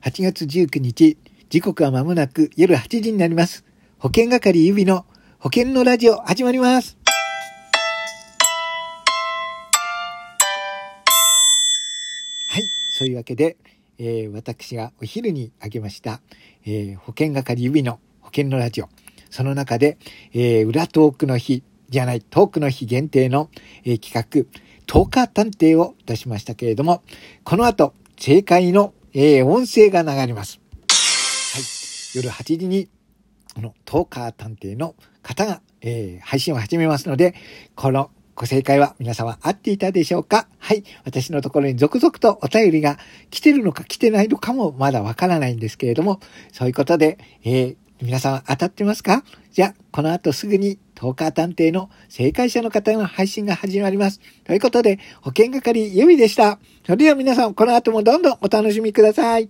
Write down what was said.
8月19日、時刻は間もなく夜8時になります。保険係指の保険のラジオ始まります。はい。そういうわけで、えー、私がお昼にあげました、えー、保険係指の保険のラジオ。その中で、えー、裏トークの日じゃない、トークの日限定の、えー、企画、トーカー探偵を出しましたけれども、この後、正解の、えー、音声が流れます。はい。夜8時に、このトーカー探偵の方が、えー、配信を始めますので、このご正解は皆様合っていたでしょうか？はい。私のところに続々とお便りが来てるのか来てないのかもまだわからないんですけれども、そういうことで、えー、皆さん当たってますか？じゃあ、この後すぐにトーカー探偵の正解者の方の配信が始まります。ということで、保険係ゆみでした。それでは皆さん、この後もどんどんお楽しみください。